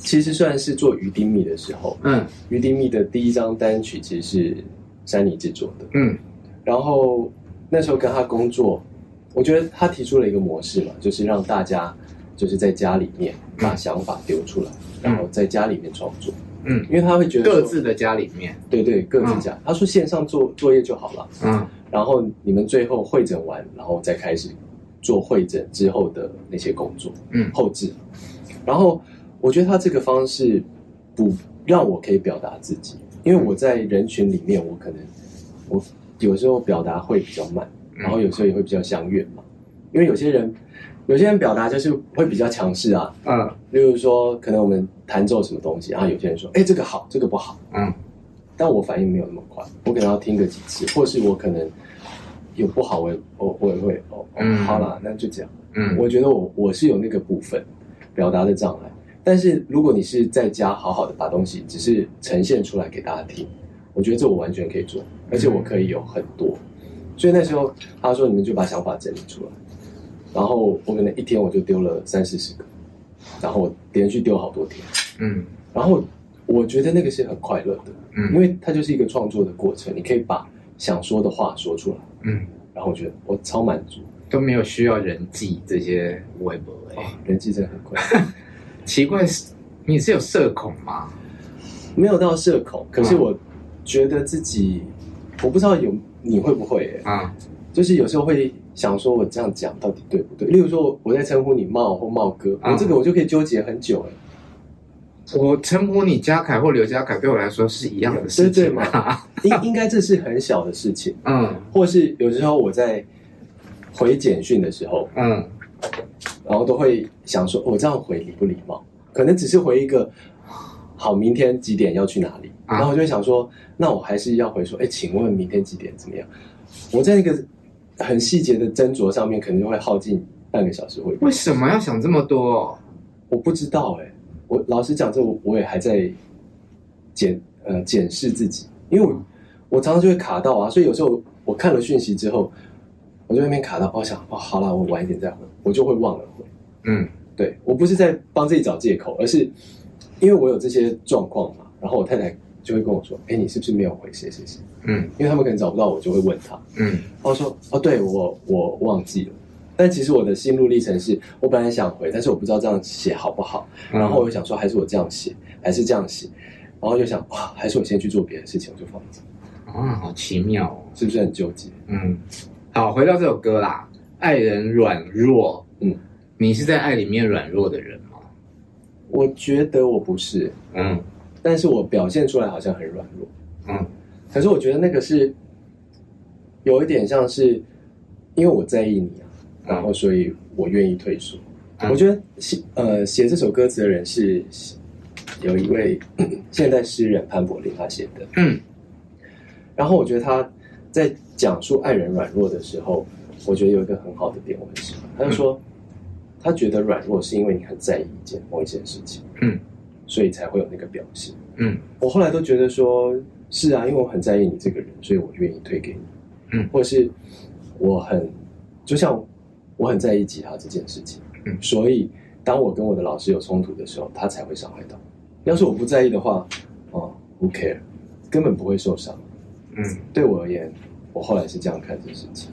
其实算是做鱼丁糸的时候，嗯，鱼丁糸的第一张单曲其实是珊妮制作的，嗯，然后那时候跟他工作，我觉得他提出了一个模式嘛，就是让大家就是在家里面把想法丢出来，嗯，然后在家里面创作，嗯，因为他会觉得各自的家里面，对对，各自家，嗯，他说线上做作业就好了，嗯，然后你们最后会诊完，然后再开始做会诊之后的那些工作，嗯，后置，然后。我觉得他这个方式不让我可以表达自己，因为我在人群里面，我可能我有时候表达会比较慢，然后有时候也会比较相远嘛。因为有些人有些人表达就是会比较强势啊，嗯，例如说可能我们弹奏什么东西，然后有些人说，哎，这个好，这个不好，嗯，但我反应没有那么快，我可能要听个几次，或是我可能有不好，我我我也会哦，嗯，好啦，那就这样，嗯，我觉得我我是有那个部分表达的障碍。但是如果你是在家好好的把东西只是呈现出来给大家听，我觉得这我完全可以做，而且我可以有很多。所以那时候他说，你们就把想法整理出来，然后我可能一天我就丢了三四十个，然后我连续丢好多天，嗯，然后我觉得那个是很快乐的，嗯，因为它就是一个创作的过程，你可以把想说的话说出来，嗯，然后我觉得我超满足，都没有需要人际这些微博，哦，人际真的很快。奇怪，你是有社恐吗？没有到社恐，可是我觉得自己，我不知道有你会不会啊？就是有时候会想说，我这样讲到底对不对？例如说，我在称呼你茂或茂哥，我这个我就可以纠结很久。我称呼你嘉凯或刘嘉凯，对我来说是一样的事情吗？应应该这是很小的事情，嗯，或是有时候我在回简讯的时候，嗯。然后都会想说，我、哦、这样回礼不礼貌？可能只是回一个好，明天几点要去哪里？啊、然后我就会想说，那我还是要回说，哎，请问明天几点怎么样？我在一个很细节的斟酌上面，可能就会耗尽半个小时会。为什么要想这么多？我不知道哎，我老实讲，这我我也还在检呃检视自己，因为我我常常就会卡到啊，所以有时候我看了讯息之后。我就那边卡到，我想哦，好了，我晚一点再回，我就会忘了回。嗯，对，我不是在帮自己找借口，而是因为我有这些状况嘛。然后我太太就会跟我说：“哎，你是不是没有回谁谁谁？”嗯，因为他们可能找不到我，就会问他。嗯，然后说：“哦，对我我忘记了。”但其实我的心路历程是，我本来想回，但是我不知道这样写好不好。然后我又想说，还是我这样写，还是这样写。然后就想，哇，还是我先去做别的事情，我就放着。啊，好奇妙哦，是不是很纠结？嗯。好，回到这首歌啦，《爱人软弱》。嗯，你是在爱里面软弱的人吗？我觉得我不是。嗯，但是我表现出来好像很软弱。嗯，可是我觉得那个是有一点像是因为我在意你啊，然后所以我愿意退缩。嗯，我觉得写呃写这首歌词的人是有一位 现代诗人潘柏林他写的。嗯，然后我觉得他在。讲述爱人软弱的时候，我觉得有一个很好的点，我很喜欢。他就说，他觉得软弱是因为你很在意一件某一件事情，嗯，所以才会有那个表现，嗯。我后来都觉得说，是啊，因为我很在意你这个人，所以我愿意推给你，嗯，或是我很，就像我很在意吉他这件事情，嗯，所以当我跟我的老师有冲突的时候，他才会伤害到。要是我不在意的话，哦，Who care，根本不会受伤，嗯，对我而言。我后来是这样看这事情。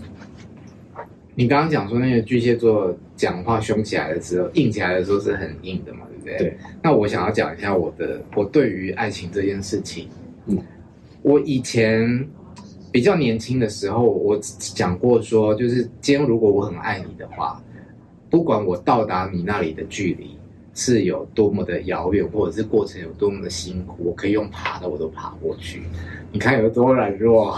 你刚刚讲说那个巨蟹座讲话凶起来的时候，硬起来的时候是很硬的嘛，对不对？对。那我想要讲一下我的，我对于爱情这件事情，嗯，我以前比较年轻的时候，我讲过说，就是今天如果我很爱你的话，不管我到达你那里的距离是有多么的遥远，或者是过程有多么的辛苦，我可以用爬的我都爬过去。你看有多软弱，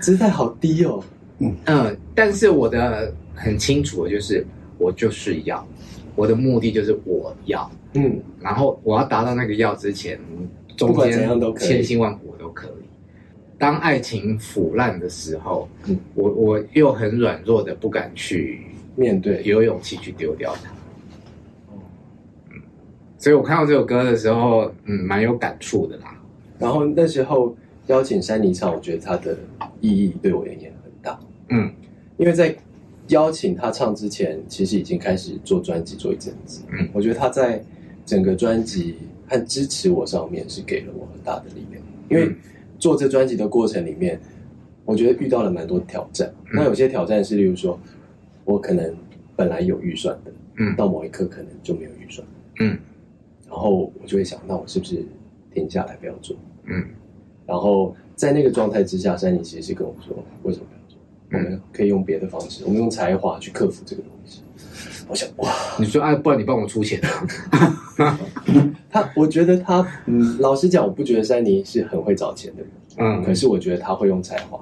姿态好低哦。嗯嗯，但是我的很清楚的就是，我就是要，我的目的就是我要，嗯，然后我要达到那个要之前，中间千辛万苦我都可以。当爱情腐烂的时候，嗯，我我又很软弱的不敢去面对，有勇气去丢掉它。嗯，所以我看到这首歌的时候，嗯，蛮有感触的啦。然后那时候邀请山妮唱，我觉得它的意义对我而言很大。嗯，因为在邀请他唱之前，其实已经开始做专辑做一阵子。嗯，我觉得他在整个专辑和支持我上面是给了我很大的力量，因为。做这专辑的过程里面，我觉得遇到了蛮多挑战。嗯、那有些挑战是，例如说，我可能本来有预算的，嗯，到某一刻可能就没有预算，嗯，然后我就会想，那我是不是停下来不要做？嗯，然后在那个状态之下，珊妮其实是跟我说，为什么我们可以用别的方式，我们用才华去克服这个东西。我想，哇，你说，哎，不然你帮我出钱。啊？他，我觉得他，嗯，老实讲，我不觉得珊妮是很会找钱的人，嗯，可是我觉得他会用才华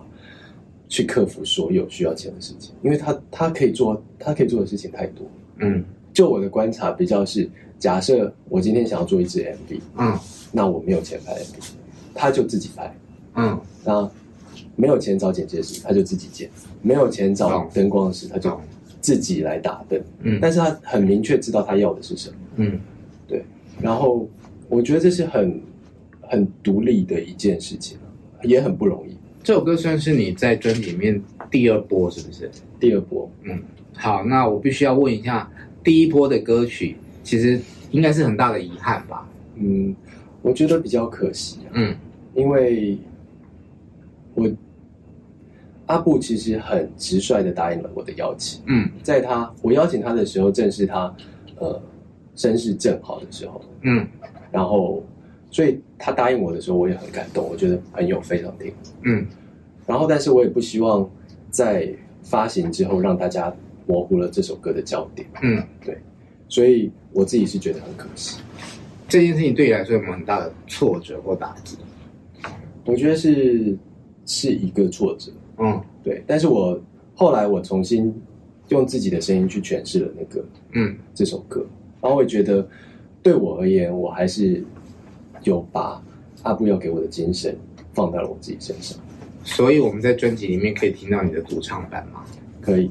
去克服所有需要钱的事情，因为他他可以做，他可以做的事情太多，嗯，就我的观察比较是，假设我今天想要做一支 MV，嗯，那我没有钱拍 MV，他就自己拍，嗯，那没有钱找剪接师，他就自己剪，没有钱找灯光师，他就自己来打灯，嗯，但是他很明确知道他要的是什么，嗯。对，然后我觉得这是很很独立的一件事情，也很不容易。这首歌算是你在专辑里面第二波，是不是？第二波，嗯。好，那我必须要问一下，第一波的歌曲其实应该是很大的遗憾吧？嗯，我觉得比较可惜啊。嗯，因为我阿布其实很直率的答应了我的邀请。嗯，在他我邀请他的时候，正是他呃。身世正好的时候，嗯，然后，所以他答应我的时候，我也很感动，我觉得朋友非常听，嗯，然后，但是我也不希望在发行之后让大家模糊了这首歌的焦点，嗯，对，所以我自己是觉得很可惜。这件事情对你来说有没有很大的挫折或打击？我觉得是是一个挫折，嗯，对，但是我后来我重新用自己的声音去诠释了那个，嗯，这首歌。然后我也觉得，对我而言，我还是有把阿布要给我的精神放在了我自己身上。所以我们在专辑里面可以听到你的独唱版吗？可以。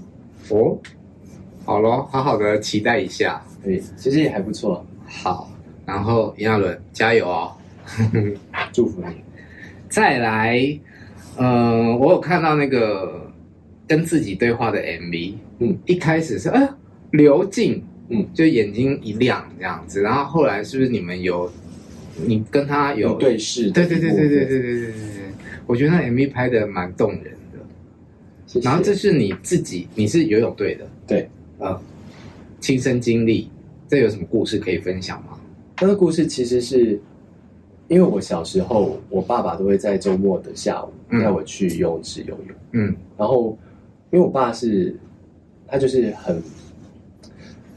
哦，好咯，好好的期待一下。可以，其实也还不错。好，然后炎亚纶加油哦！祝福你。再来，嗯、呃，我有看到那个跟自己对话的 MV，嗯，一开始是啊，刘静。嗯，就眼睛一亮这样子，然后后来是不是你们有，你跟他有，有对视？对对对对对对对对对，我觉得那 MV 拍的蛮动人的。谢谢。然后这是你自己，你是游泳队的，对，呃，亲身经历，这有什么故事可以分享吗？那个故事其实是，因为我小时候，我爸爸都会在周末的下午带我去游泳池游泳，嗯，然后因为我爸是，他就是很。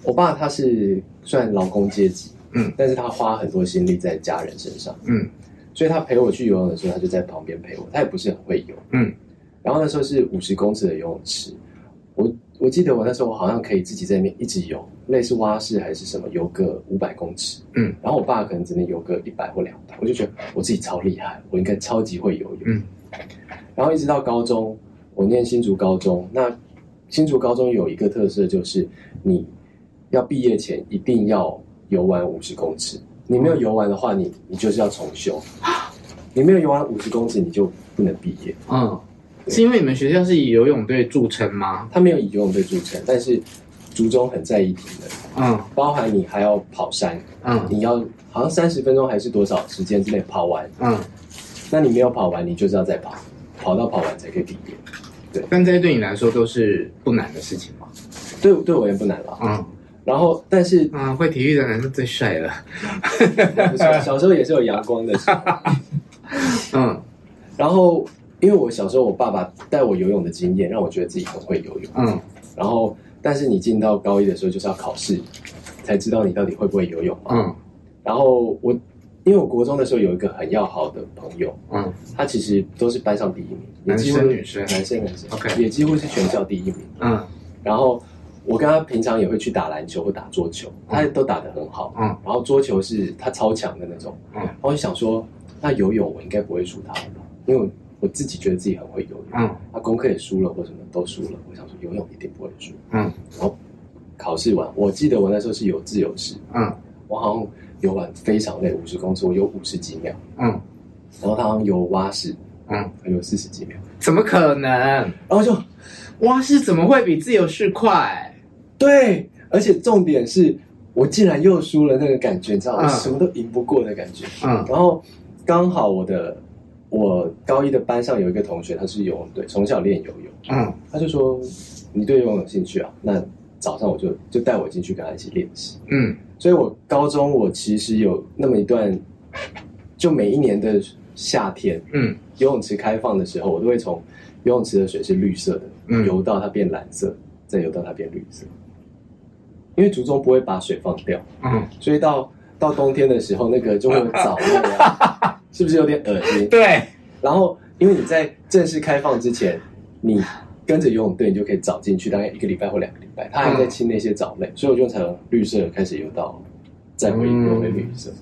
我爸他是算劳工阶级，嗯，但是他花很多心力在家人身上，嗯，所以他陪我去游泳的时候，他就在旁边陪我。他也不是很会游，嗯，然后那时候是五十公尺的游泳池，我我记得我那时候我好像可以自己在那边一直游，类似蛙式还是什么，游个五百公尺，嗯，然后我爸可能只能游个一百或两百，我就觉得我自己超厉害，我应该超级会游泳，嗯，然后一直到高中，我念新竹高中，那新竹高中有一个特色就是你。要毕业前一定要游玩五十公尺，你没有游完的话，你你就是要重修。你没有游完五十公尺，你就不能毕业。嗯，是因为你们学校是以游泳队著称吗？他没有以游泳队著称，但是竹中很在意体能。嗯，包含你还要跑山。嗯，你要好像三十分钟还是多少时间之内跑完？嗯，那你没有跑完，你就是要再跑，跑到跑完才可以毕业。对，但这些对你来说都是不难的事情吗？对，对我也不难了。嗯。然后，但是啊，会体育的男生最帅了。小时候也是有阳光的时候。嗯，然后因为我小时候我爸爸带我游泳的经验，让我觉得自己很会游泳。嗯，然后但是你进到高一的时候就是要考试，才知道你到底会不会游泳嘛。嗯，然后我因为我国中的时候有一个很要好的朋友，嗯，他其实都是班上第一名，男生女生，男生男生，OK，也几乎是全校第一名。嗯，然后我跟他平常也会去打篮球或打桌球，他都打得很好。嗯，然后桌球是他超强的那种。嗯，然后我就想说，那游泳我应该不会输他吧？因为我自己觉得自己很会游泳。嗯，他功课也输了或什么都输了，我想说游泳一定不会输。嗯，然后。考试完，我记得我那时候是有自由式，嗯，我好像游完非常累，五十公尺我游五十几秒，嗯，然后他好像游蛙式，嗯，游四十几秒，怎么可能？然后就蛙式怎么会比自由式快？对，而且重点是我竟然又输了那个感觉，你知道吗？什么都赢不过的感觉，嗯，然后刚好我的我高一的班上有一个同学，他是游泳队，从小练游泳，嗯，他就说你对游泳有兴趣啊？那早上我就就带我进去跟他一起练习，嗯，所以我高中我其实有那么一段，就每一年的夏天，嗯，游泳池开放的时候，我都会从游泳池的水是绿色的，嗯，游到它变蓝色，再游到它变绿色，因为竹中不会把水放掉，嗯，所以到到冬天的时候，那个就会有藻类啊，是不是有点恶心？对，然后因为你在正式开放之前，你。跟着游泳队，你就可以早进去，大概一个礼拜或两个礼拜，他还在清那些藻类，嗯、所以我就从绿色开始游到再回游回绿色。嗯、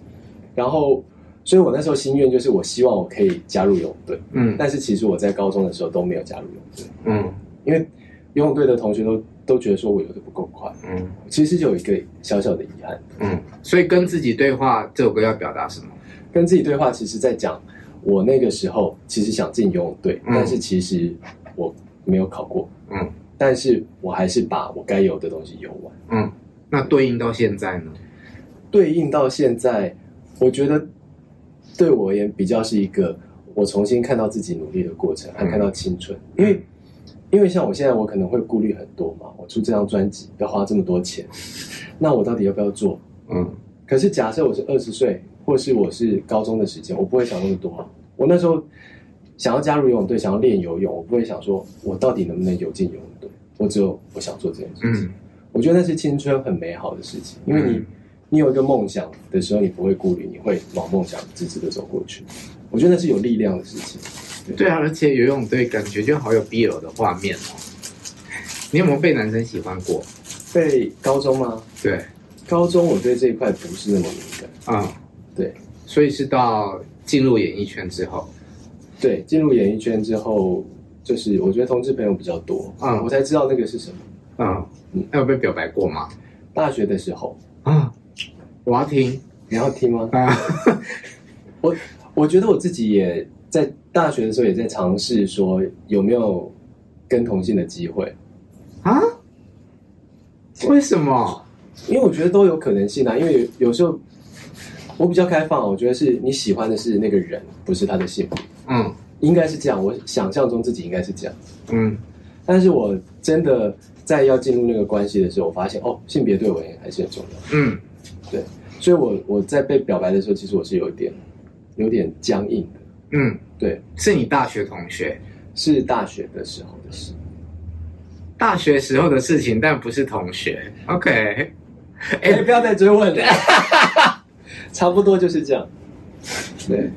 然后，所以我那时候心愿就是，我希望我可以加入游泳队。嗯，但是其实我在高中的时候都没有加入游泳队。嗯，因为游泳队的同学都都觉得说我游的不够快。嗯，其实就有一个小小的遗憾。嗯，所以跟自己对话这首歌要表达什么？跟自己对话，其实在讲我那个时候其实想进游泳队，嗯、但是其实我。没有考过，嗯，但是我还是把我该有的东西游完，嗯，那对应到现在呢？对应到现在，我觉得对我而言比较是一个我重新看到自己努力的过程，还看到青春。嗯、因为，因为像我现在，我可能会顾虑很多嘛，我出这张专辑要花这么多钱，那我到底要不要做？嗯，可是假设我是二十岁，或是我是高中的时间，我不会想那么多。我那时候。想要加入游泳队，想要练游泳，我不会想说，我到底能不能游进游泳队？我只有我想做这件事情。嗯、我觉得那是青春很美好的事情，因为你，嗯、你有一个梦想的时候，你不会顾虑，你会往梦想直直的走过去。我觉得那是有力量的事情。对，对啊，而且游泳队感觉就好有 BL 的画面哦。你有没有被男生喜欢过？被高中吗？对，高中我对这一块不是那么敏感啊。嗯、对，所以是到进入演艺圈之后。对，进入演艺圈之后，就是我觉得同志朋友比较多啊，嗯、我才知道那个是什么。嗯嗯，有被表白过吗？大学的时候啊，我要听，你要听吗？啊，我我觉得我自己也在大学的时候也在尝试说有没有跟同性的机会啊？为什么？因为我觉得都有可能性啊，因为有时候我比较开放，我觉得是你喜欢的是那个人，不是他的性别。嗯，应该是这样。我想象中自己应该是这样。嗯，但是我真的在要进入那个关系的时候，我发现哦，性别对我也还是很重要。嗯，对，所以我我在被表白的时候，其实我是有点有点僵硬的。嗯，对，是你大学同学，是大学的时候的事，大学时候的事情，但不是同学。OK，哎，你不要再追问了，差不多就是这样。对。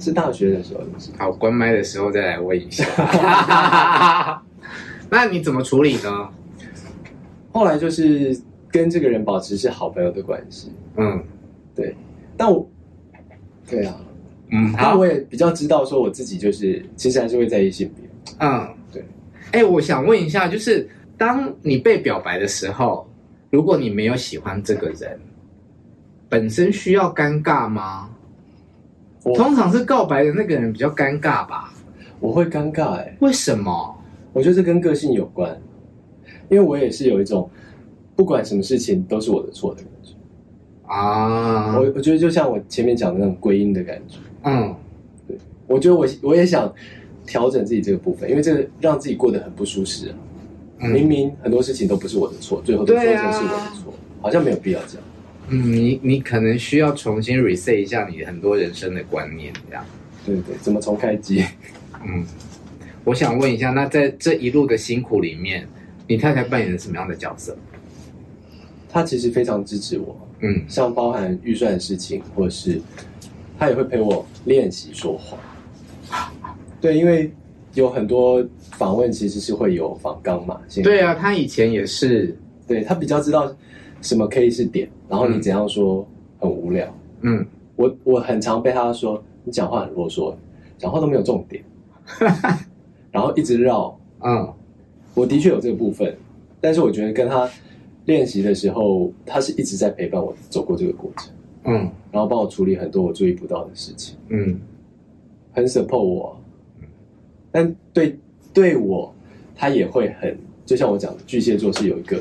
是大学的时候，好，关麦的时候再来问一下。那你怎么处理呢？后来就是跟这个人保持是好朋友的关系。嗯，对。但我，对啊，嗯，那我也比较知道说我自己就是其实还是会在意性别。嗯，对。哎，我想问一下，就是当你被表白的时候，如果你没有喜欢这个人，本身需要尴尬吗？我通常是告白的那个人比较尴尬吧？我会尴尬哎、欸，为什么？我觉得这跟个性有关，因为我也是有一种不管什么事情都是我的错的感觉啊。我我觉得就像我前面讲的那种归因的感觉，嗯，对，我觉得我我也想调整自己这个部分，因为这个让自己过得很不舒适啊。嗯、明明很多事情都不是我的错，最后都说成是我的错，啊、好像没有必要这样。嗯，你你可能需要重新 reset 一下你很多人生的观念，这样。对对，怎么重开机？嗯，我想问一下，那在这一路的辛苦里面，你太太扮演了什么样的角色？他其实非常支持我，嗯，像包含预算的事情，或者是他也会陪我练习说话。对，因为有很多访问其实是会有访纲嘛。对啊，他以前也是，对，他比较知道什么可以是点，然后你怎样说很无聊。嗯，我我很常被他说你讲话很啰嗦，讲话都没有重点，然后一直绕。嗯，我的确有这个部分，但是我觉得跟他。练习的时候，他是一直在陪伴我走过这个过程，嗯，然后帮我处理很多我注意不到的事情，嗯，很 support 我，但对对我，他也会很，就像我讲的，巨蟹座是有一个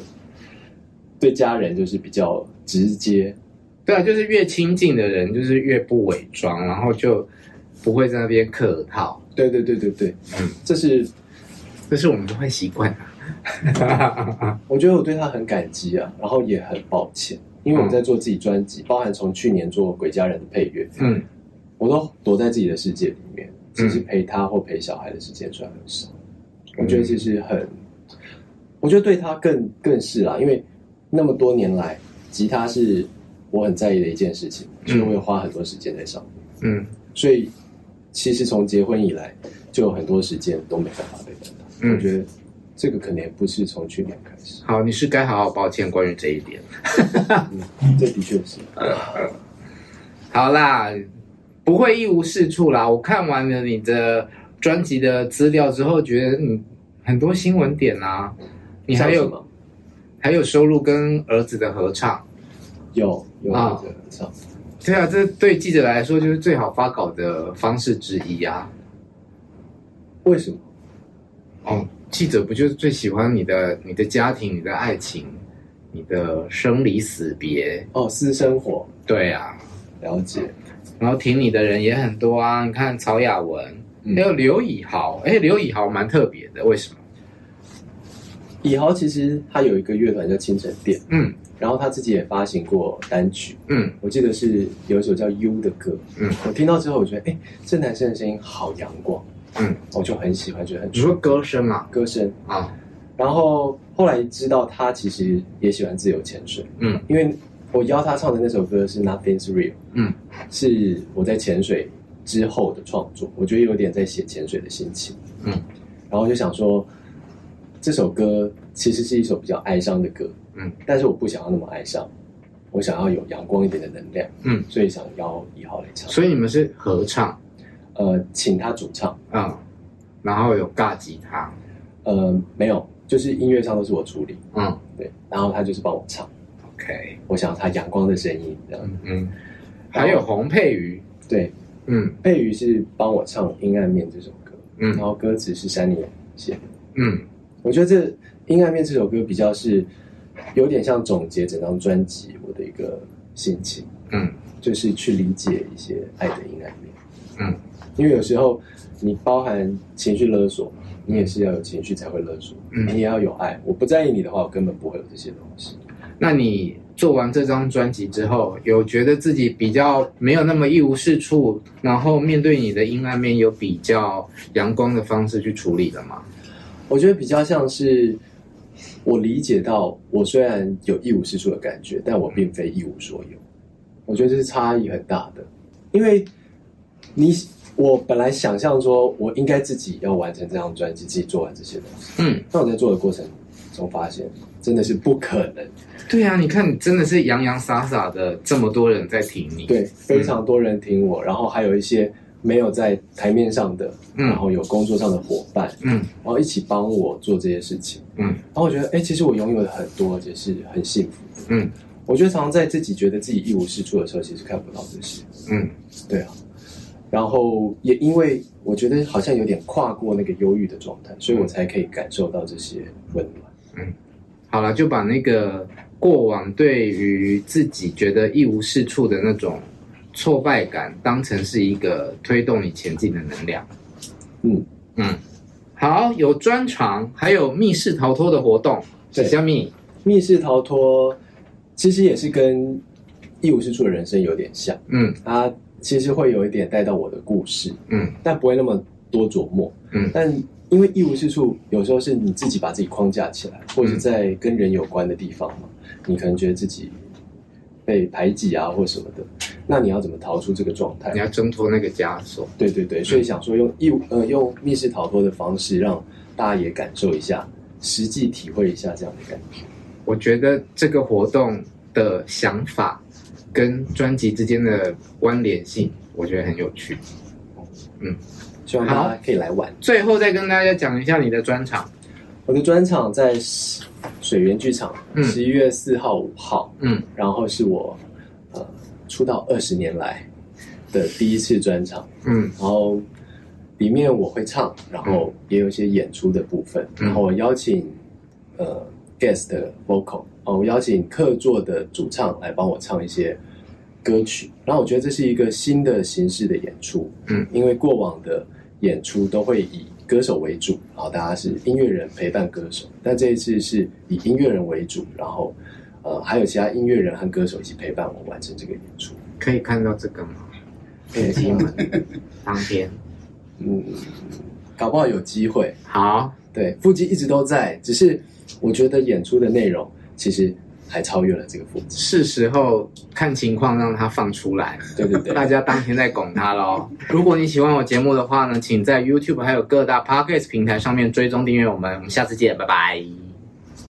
对家人就是比较直接，对啊，就是越亲近的人就是越不伪装，然后就不会在那边客套，对对对对对，嗯，这是这是我们的坏习惯的。我觉得我对他很感激啊，然后也很抱歉，因为我在做自己专辑，包含从去年做《鬼家人》的配乐，嗯，我都躲在自己的世界里面，其实陪他或陪小孩的时间算很少。我觉得其实很，我觉得对他更更是啦，因为那么多年来，吉他是我很在意的一件事情，所以我会花很多时间在上面，嗯，所以其实从结婚以来，就有很多时间都没办法陪伴他，我觉得。这个可能也不是从去年开始。好，你是该好好抱歉关于这一点。嗯，这的确是。好啦，不会一无是处啦。我看完了你的专辑的资料之后，觉得你很多新闻点啊，你还有还有收入跟儿子的合唱，有有儿子的合唱。对啊，这对记者来说就是最好发稿的方式之一啊。为什么？哦。记者不就是最喜欢你的、你的家庭、你的爱情、你的生离死别哦，私生活。对啊，了解。然后挺你的人也很多啊，你看曹雅文，还有刘以豪。哎，刘以豪蛮特别的，为什么？以豪其实他有一个乐团叫清晨店，嗯，然后他自己也发行过单曲，嗯，我记得是有一首叫《U》的歌，嗯，我听到之后我觉得，哎，这男生的声音好阳光。嗯，我就很喜欢，觉得很。你说歌声嘛，歌声啊。然后后来知道他其实也喜欢自由潜水。嗯，因为我邀他唱的那首歌是 Nothing's Real。嗯，是我在潜水之后的创作，我觉得有点在写潜水的心情。嗯，然后就想说，这首歌其实是一首比较哀伤的歌。嗯，但是我不想要那么哀伤，我想要有阳光一点的能量。嗯，所以想邀一号来唱。所以你们是合唱。呃，请他主唱，嗯，然后有尬吉他，呃，没有，就是音乐上都是我处理，嗯，对，然后他就是帮我唱，OK，我想要他阳光的声音，这样，嗯，还有洪佩瑜，对，嗯，佩瑜是帮我唱《阴暗面》这首歌，嗯，然后歌词是山里写的，嗯，我觉得这《阴暗面》这首歌比较是有点像总结整张专辑我的一个心情，嗯，就是去理解一些爱的阴暗面，嗯。因为有时候你包含情绪勒索，你也是要有情绪才会勒索，嗯，你也要有爱。我不在意你的话，我根本不会有这些东西。那你做完这张专辑之后，有觉得自己比较没有那么一无是处，然后面对你的阴暗面有比较阳光的方式去处理了吗？我觉得比较像是我理解到，我虽然有一无是处的感觉，但我并非一无所有。我觉得这是差异很大的，因为你。我本来想象说，我应该自己要完成这张专辑，自己做完这些东西。嗯，但我在做的过程中发现，真的是不可能。对啊，你看，你真的是洋洋洒洒的，这么多人在听你。对，非常多人听我，嗯、然后还有一些没有在台面上的，嗯、然后有工作上的伙伴，嗯，然后一起帮我做这些事情，嗯，然后我觉得，哎，其实我拥有的很多，而且是很幸福。嗯，我觉得常常在自己觉得自己一无是处的时候，其实看不到这些。嗯，对啊。然后也因为我觉得好像有点跨过那个忧郁的状态，所以我才可以感受到这些温暖。嗯，好了，就把那个过往对于自己觉得一无是处的那种挫败感，当成是一个推动你前进的能量。嗯嗯，好，有专长，还有密室逃脱的活动。对，小米，密室逃脱其实也是跟一无是处的人生有点像。嗯，其实会有一点带到我的故事，嗯，但不会那么多琢磨，嗯，但因为一无是处，有时候是你自己把自己框架起来，或者在跟人有关的地方嘛，你可能觉得自己被排挤啊，或什么的，那你要怎么逃出这个状态？你要挣脱那个枷锁。对对对，所以想说用一呃用密室逃脱的方式，让大家也感受一下，实际体会一下这样的感觉。我觉得这个活动的想法跟专辑之间的关联性，我觉得很有趣。嗯。希望大家可以来玩。最后再跟大家讲一下你的专场。我的专场在水源剧场，十一月四号、五号。嗯，然后是我呃出道二十年来的第一次专场。嗯，然后里面我会唱，然后也有一些演出的部分。然后我邀请呃 guest vocal，哦，我邀请客座的主唱来帮我唱一些歌曲。然后我觉得这是一个新的形式的演出。嗯，因为过往的。演出都会以歌手为主，然后大家是音乐人陪伴歌手。但这一次是以音乐人为主，然后呃还有其他音乐人和歌手一起陪伴我完成这个演出。可以看到这个吗？可以听吗？当天，嗯，搞不好有机会。好，对，腹肌一直都在，只是我觉得演出的内容其实。还超越了这个负值，是时候看情况让它放出来。对对对，大家当天在拱它喽。如果你喜欢我节目的话呢，请在 YouTube 还有各大 Podcast 平台上面追踪订阅我们。我们下次见，拜拜。